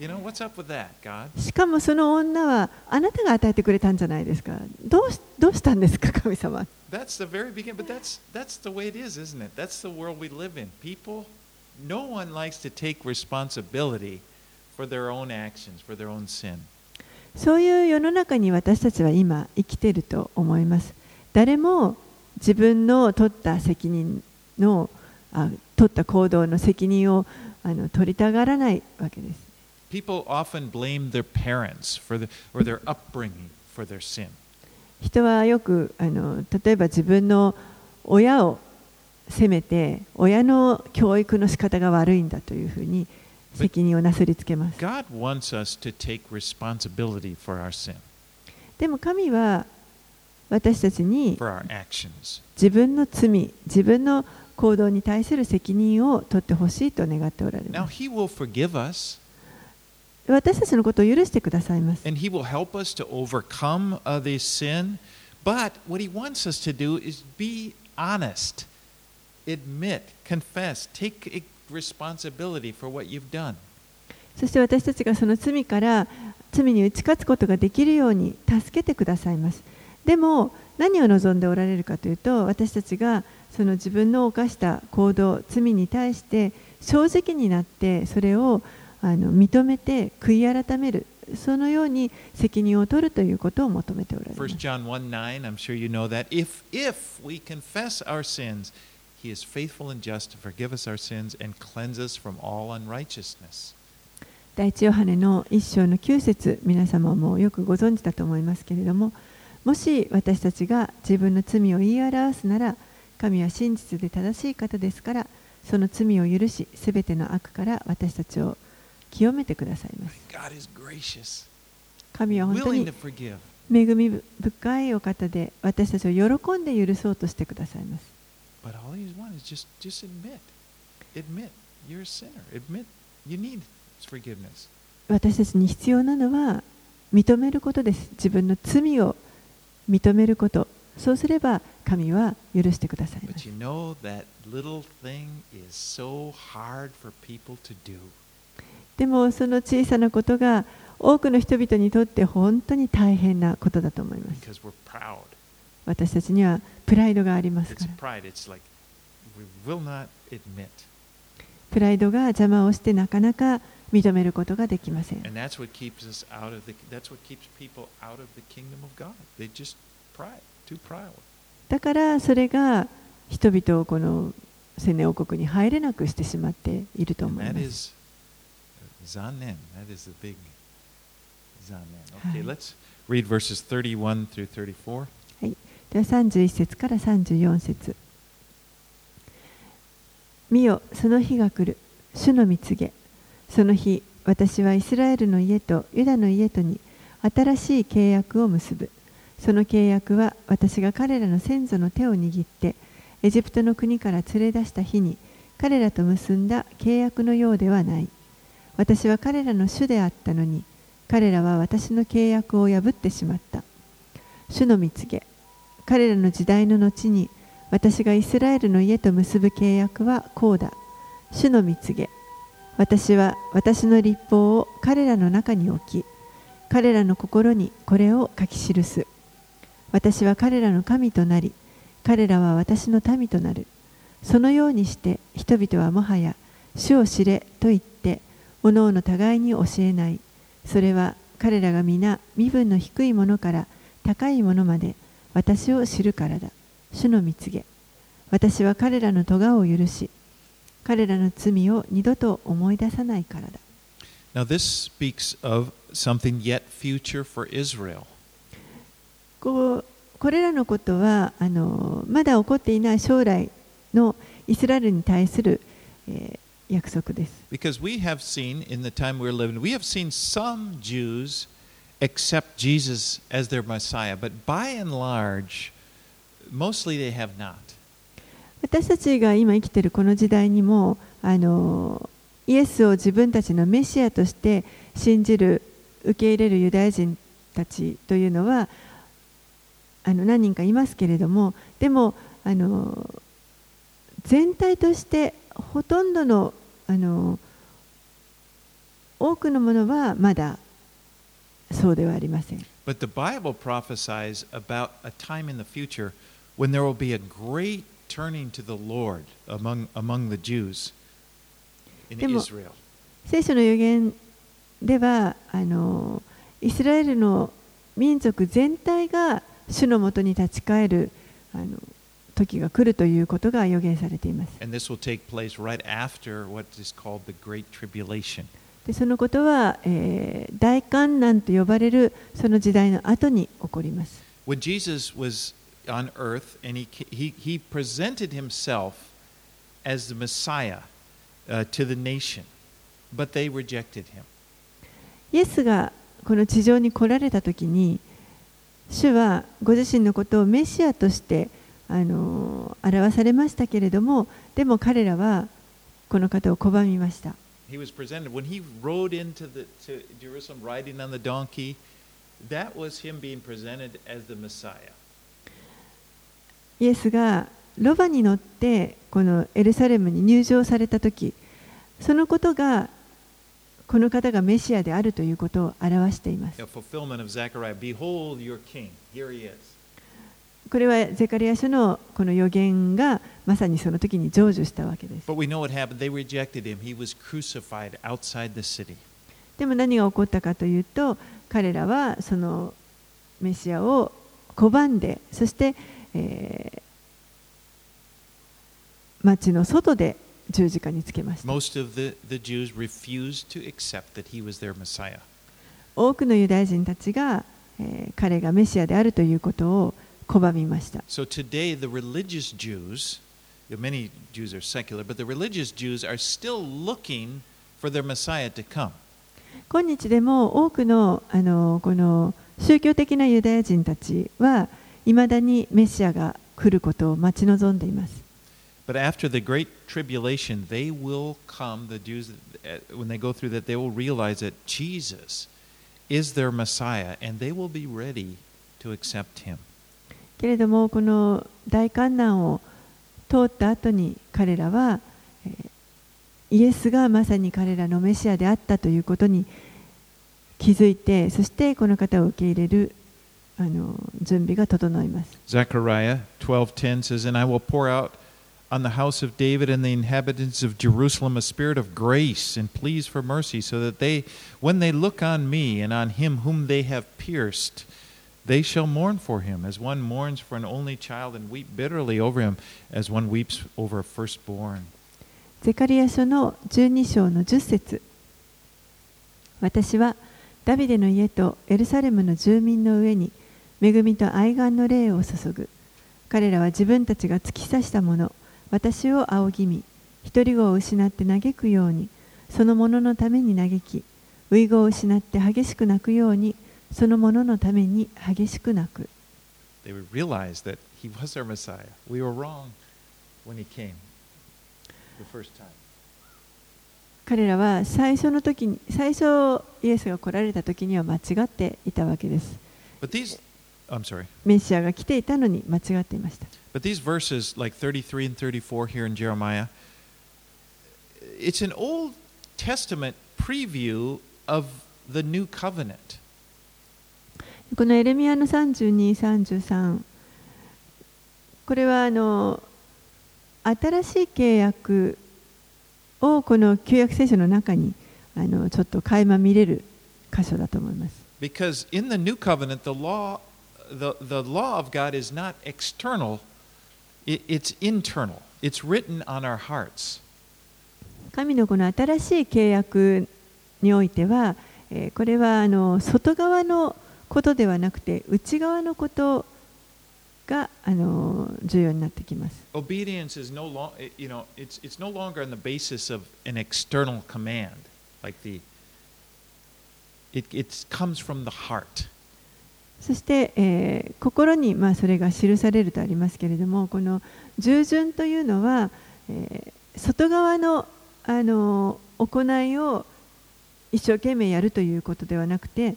know, that? しかもその女はあなたが与えてくれたんじゃないですか。どうしどうしたんですか、神様。That's the very beginning, but that's that's the way it is, isn't it? That's the world we live in. People, no one likes to take responsibility そういう世の中に私たちは今生きていると思います。誰も自分の取った責任の取った行動の責任をあの取りたがらないわけです。人はよくあの例えば自分の親を責めて親の教育の仕方が悪いんだというふうに。責任をなすりつけます。でも神は私たちに自分の罪、自分の行動に対する責任を取ってほしいと願っておられます。私たちのことを許してくださいます。Sin, honest, admit, confess, responsibility for what you've done. そして私たちがその罪から罪に打ち勝つことができるように助けてくださいます。でも何を望んでおられるかというと私たちがその自分の犯した行動罪に対して正直になってそれをあの認めて悔い改めるそのように責任を取るということを求めておられます1 John 1 9, I'm sure you know that. If, if we confess our sins, He is faithful and just to forgive us our sins and cleanse us from all unrighteousness. 第一ヨハネの一章の9節皆様もよくご存知だと思いますけれどももし私たちが自分の罪を言い表すなら神は真実で正しい方ですからその罪を許しすべての悪から私たちを清めてくださいます神は本当に.恵み深いお方で私たちを喜んで許そうとしてくださいます私たちに必要なのは認めることです。自分の罪を認めること。そうすれば神は許してください。でもその小さなことが多くの人々にとって本当に大変なことだと思います。私たちにはプライドがあります。プライドが邪魔をしてなかなか認めることができません。だからそれが人々をこの千年王国に入れなくしてしまっていると思います。残念。残念。では31節から34節。見よその日が来る。主の見告げ。その日私はイスラエルの家とユダの家とに新しい契約を結ぶ。その契約は私が彼らの先祖の手を握ってエジプトの国から連れ出した日に彼らと結んだ契約のようではない。私は彼らの主であったのに彼らは私の契約を破ってしまった。主の見告げ。彼らの時代の後に私がイスラエルの家と結ぶ契約はこうだ。主の見告げ。私は私の立法を彼らの中に置き彼らの心にこれを書き記す。私は彼らの神となり彼らは私の民となる。そのようにして人々はもはや主を知れと言っておのおの互いに教えない。それは彼らが皆身分の低いものから高いものまで私を知るからだ主の見告げ私は彼らの咎を許し彼らの罪を二度と思い出さないからだ Now this speaks of something yet future for Israel. こうこれらのことはあのまだ起こっていない将来のイスラエルに対する、えー約束です Because we have seen in the time we're living, we have seen some Jews accept Jesus as their Messiah, but by and large, mostly they have not. 私たちが今生きているこの時代にもあのイエスを自分たちのメシアとして信じる受け入れるユダヤ人たちというのはあの何人かいますけれどもでもあの全体としてほとんどのあの多くのものはまだそうではありません。But the Bible prophesies about a time in the future when there will be a great turning to the Lord among, among the Jews in でも Israel. 聖書の予言ではあのイスラエルの民族全体が主のもとに立ち返るあの時が来るということが予言されています。And this will take place right after what is called the Great Tribulation. でそのことは、えー大観難と呼ばれるその時代の後に起こります。When Jesus was on earth and he, he, he presented himself as the Messiah uh, to the nation, but they rejected him. イエスがこの地上に来られた時に主はご自身のことをメシアとしてあの表されましたけれどもでも彼らはこの方を拒みました He was presented when he rode into the, to Jerusalem riding on the donkey. That was him being presented as the Messiah. イエスがロバに乗ってこのエルサレムに入場された時そのことがこの方がメシアであるということを表しています.これはゼカリア書のこの予言がまさにその時に成就したわけです。でも何が起こったかというと、彼らはそのメシアを拒んで、そして、街、の外で十字架につけました。多くのユダヤ人たちが、彼がメシアであるということを拒みました。Many Jews are secular, but the religious Jews are still looking for their Messiah to come. 今日でも多くのあのこの宗教的なユダヤ人たちはいまだにメシアが来ることを待ち望んでいます But after the great tribulation, they will come, the Jews, uh, when they go through that, they will realize that Jesus is their Messiah and they will be ready to accept him. けれどもこの大観難を通った後に彼らは、イエスがまさに彼らのメシアであったということに気づいてそしてこの方を受け入れるあの準備が整います Zechariah 12:10 says, "And I will pour out on the house of David and the inhabitants of Jerusalem a spirit of grace and pleas for mercy, so that they, when they look on me and on him whom they have pierced, they shall mourn for him, as one mourns for an only child, and weep bitterly over him, as one weeps over a firstborn." ゼカリア書の12章の10節私はダビデの家とエルサレムの住民の上に恵みと愛願の霊を注ぐ彼らは自分たちが突き刺したもの私を仰ぎ見独り子を失って嘆くようにそのもののために嘆き遺語を失って激しく泣くようにそのもののために激しく泣く They would realize that he was our Messiah. We were wrong when he came the first time. 彼らは最初の時に最初イエスが来られた時には間違っていたわけです But these, I'm sorry. メシアが来ていたのに間違っていました But these verses, like 33 and 34 here in Jeremiah, it's an Old Testament preview of the new covenant. このエレミアの32、33これはあの新しい契約をこの旧約聖書の中にあのちょっと垣間見れる箇所だと思います。Because in the new covenant, the law, the, the law of God is not external, it, it's internal. It's written on our hearts. 神のこの新しい契約においては、えーこれはあの外側のことではなくて内側のことがあの重要になってきます。Obedience is no long, you know, it's, it's no longer on the basis of an external command, like the, it, it comes from the heart. そして、えー心に、まあ、それが記されるとありますけれどもこの従順というのは、えー外側のあの行いを一生懸命やるということではなくて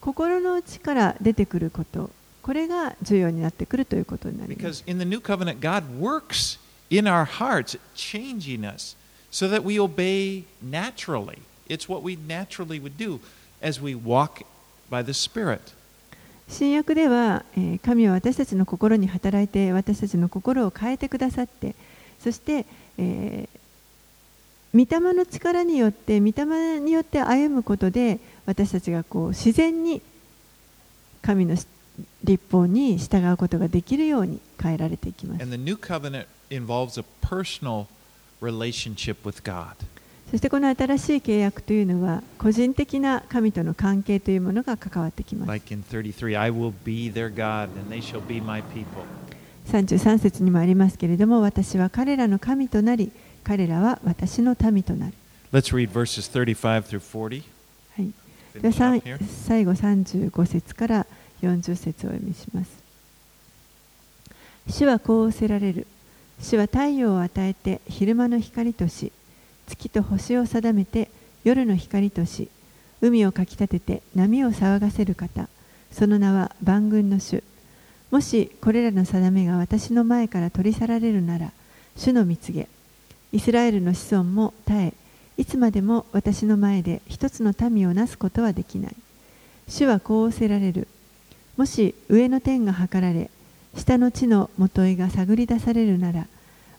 心の内から出てくることこれが重要になってくるということになります Because in the new covenant, God works in our hearts, changing us so that we obey naturally. It's what we naturally would do as we walk by the Spirit. 新約では、えー神は私たちの心に働いて私たちの心を変えてくださってそして、えー御霊の力によって御霊によって歩むことで私たちがこう自然に神の立法に従うことができるように変えられていきます。そしてこの新しい契約というのは個人的な神との関係というものが関わってきます。33節にもありますけれども、私は彼らの神となり、彼らは私の民となる。はいで.最後35節から40節をお読みします。主はこう仰せられる。主は太陽を与えて昼間の光とし、月と星を定めて夜の光とし、海をかきたてて波を騒がせる方、その名は万軍の主。もしこれらの定めが私の前から取り去られるなら、主の蜜げ、イスラエルの子孫も耐え、いつまでも私の前で一つの民をなすことはできない。主はこう仰せられる。もし上の天が測られ、下の地のもといが探り出されるなら、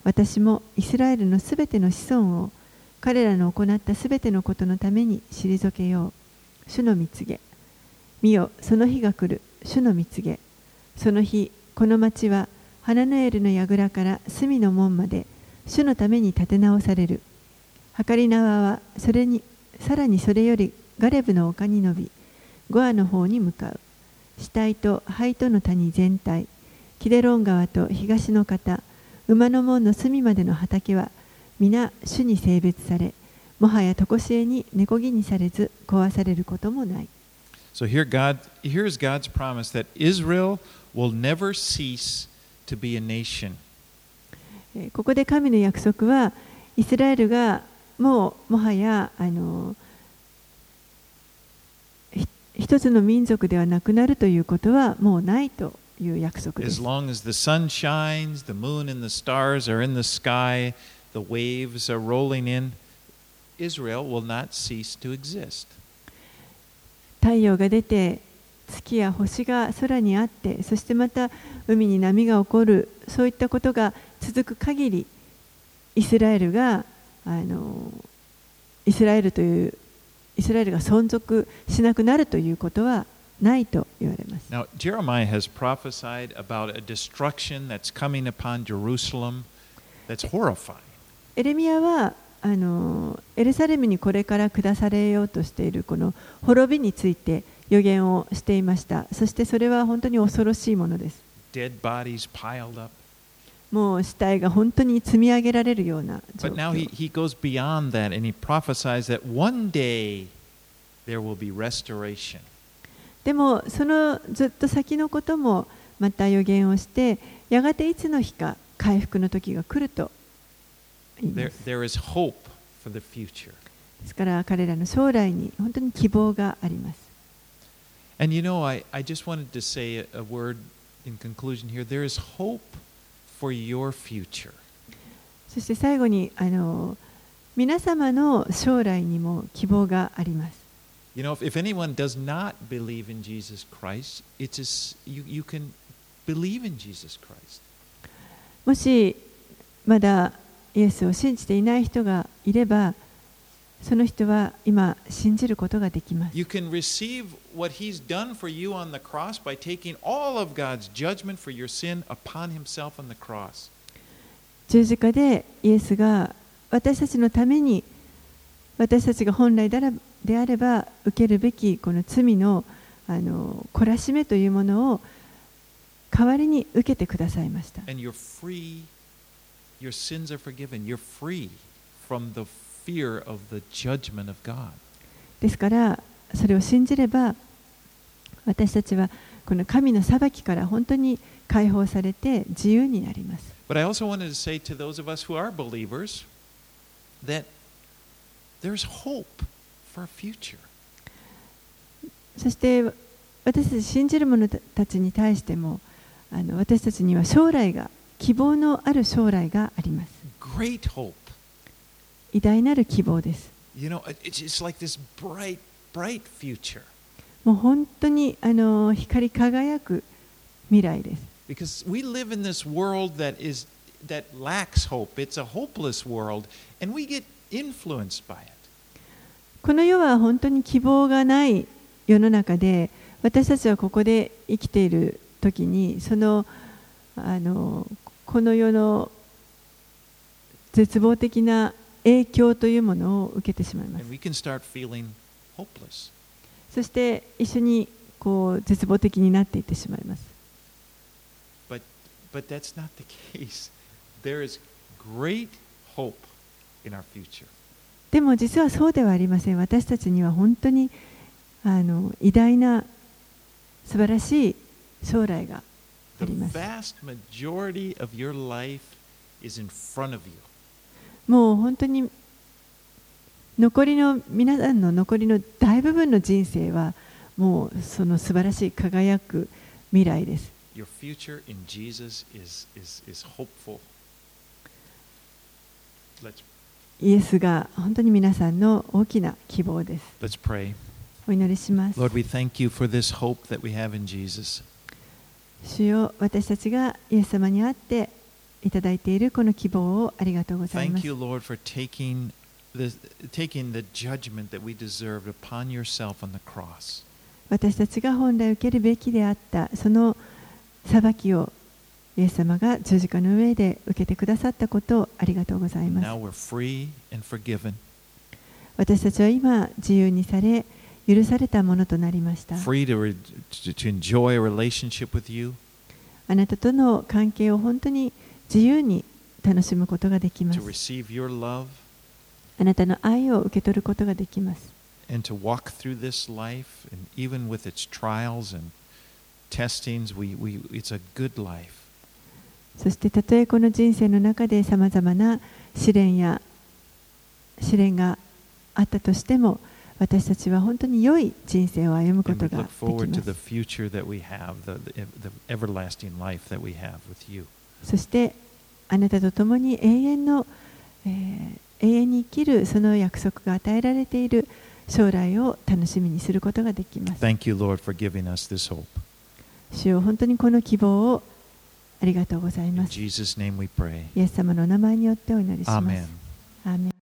私もイスラエルのすべての子孫を彼らの行ったすべてのことのために退けよう。主の蜜げ。見よ、その日が来る。主の蜜げ。その日、この町はハナヌエルの櫓から隅の門まで主のために立て直される。計り縄はそれにさらにそれよりガレブの丘に伸び、ゴアの方に向かう。死体と灰との谷全体、キデロン川と東の方、馬の門の隅までの畑は、皆主に性別され、もはや常しえに根こぎにされず壊されることもない。So here God here's God's promise that Israel will never cease to be a nation. えーここで神の約束は、イスラエルがもうもはやあのひ一つの民族ではなくなるということはもうないという約束で As す。long as the sun shines, the moon and the stars are in the sky, the waves are rolling in, Israel will not cease to exist. 太陽が出て月や星が空にあってそしてまた海に波が起こるそういったことが続く限りイスラエルがあのイスラエルというイスラエルが存続しなくなるということはないと言われます。Now, Jeremiah has prophesied about a destruction that's coming upon Jerusalem that's horrifying. エレミアはあのエルサレムにこれから下されようとしているこの滅びについて予言をしていましたそしてそれは本当に恐ろしいものです Dead bodies piled up. もう死体が本当に積み上げられるような状 But now 況 he, he goes beyond that and he prophesies that one day there will be restoration. でもそのずっと先のこともまた予言をしてやがていつの日か回復の時が来ると言いま There, す there is hope for the future. ですから彼らの将来に本当に希望があります And you know, I, I just wanted to say a word in conclusion here. There is hope for your future. そして最後にあの皆様の将来にも希望があります You know, if, if anyone does not believe in Jesus Christ, it's just, you, you can believe in Jesus Christ. もしまだイエスを信じていない人がいればその人は今信じることができます You can receive what he's done for you on the cross by taking all of God's judgment for your sin upon himself on the cross. 十字架でイエスが私たちのために私たちが本来であれであれば受けるべきこの罪のあの懲らしめというものを代わりに受けてくださいました。And you're free, your sins are forgiven. You're free from the fear of the judgment of God. ですからそれを信じれば私たちはこの神の裁きから本当に解放されて自由になります。But I also wanted to say to those of us who are believers that there's hope for a future. そして私たち信じる者たちに対してもあの私たちには将来が希望のある将来があります Great hope. 偉大なる希望です You know, it- it's like this bright, bright future. もう本当にあの光り輝く未来です Because we live in this world that is that lacks hope. It's a hopeless world, and we get influenced by it. この世は本当に希望がない世の中で私たちはここで生きている時にそのあのこの世の絶望的な影響というものを受けてしまいます。そして一緒にこう絶望的になっていってしまいます。でも実はそうではありません。私たちには本当にあの偉大な素晴らしい将来があります。もう本当に残りの皆さんの残りの大部分の人生はもうその素晴らしい輝く未来です。イエスが本当に皆さんの大きな希望です。お祈りします。主よ私たちがイエス様にあって、いただいているこの希望をありがとうございます。私たちが本来受けるべきであったその裁きをイエス様が十字架の上で受けてくださったことをありがとうございます。私たちは今自由にされ許されたものとなりました。あなたとの関係を本当に受け自由に楽しむことができます。あなたの愛を受け取ることができます。そしてたとえこの人生の中で様々な試練や試練があったとしても私たちは本当に良い人生を歩むことができます。そしてあなたと共に永遠の、え、永遠に生きるその約束が与えられている将来を楽しみにすることができます。Thank you, Lord, for giving us this hope. 主よ本当にこの希望をありがとうございます。イエス様の名前によってお祈りします。Amen. Amen.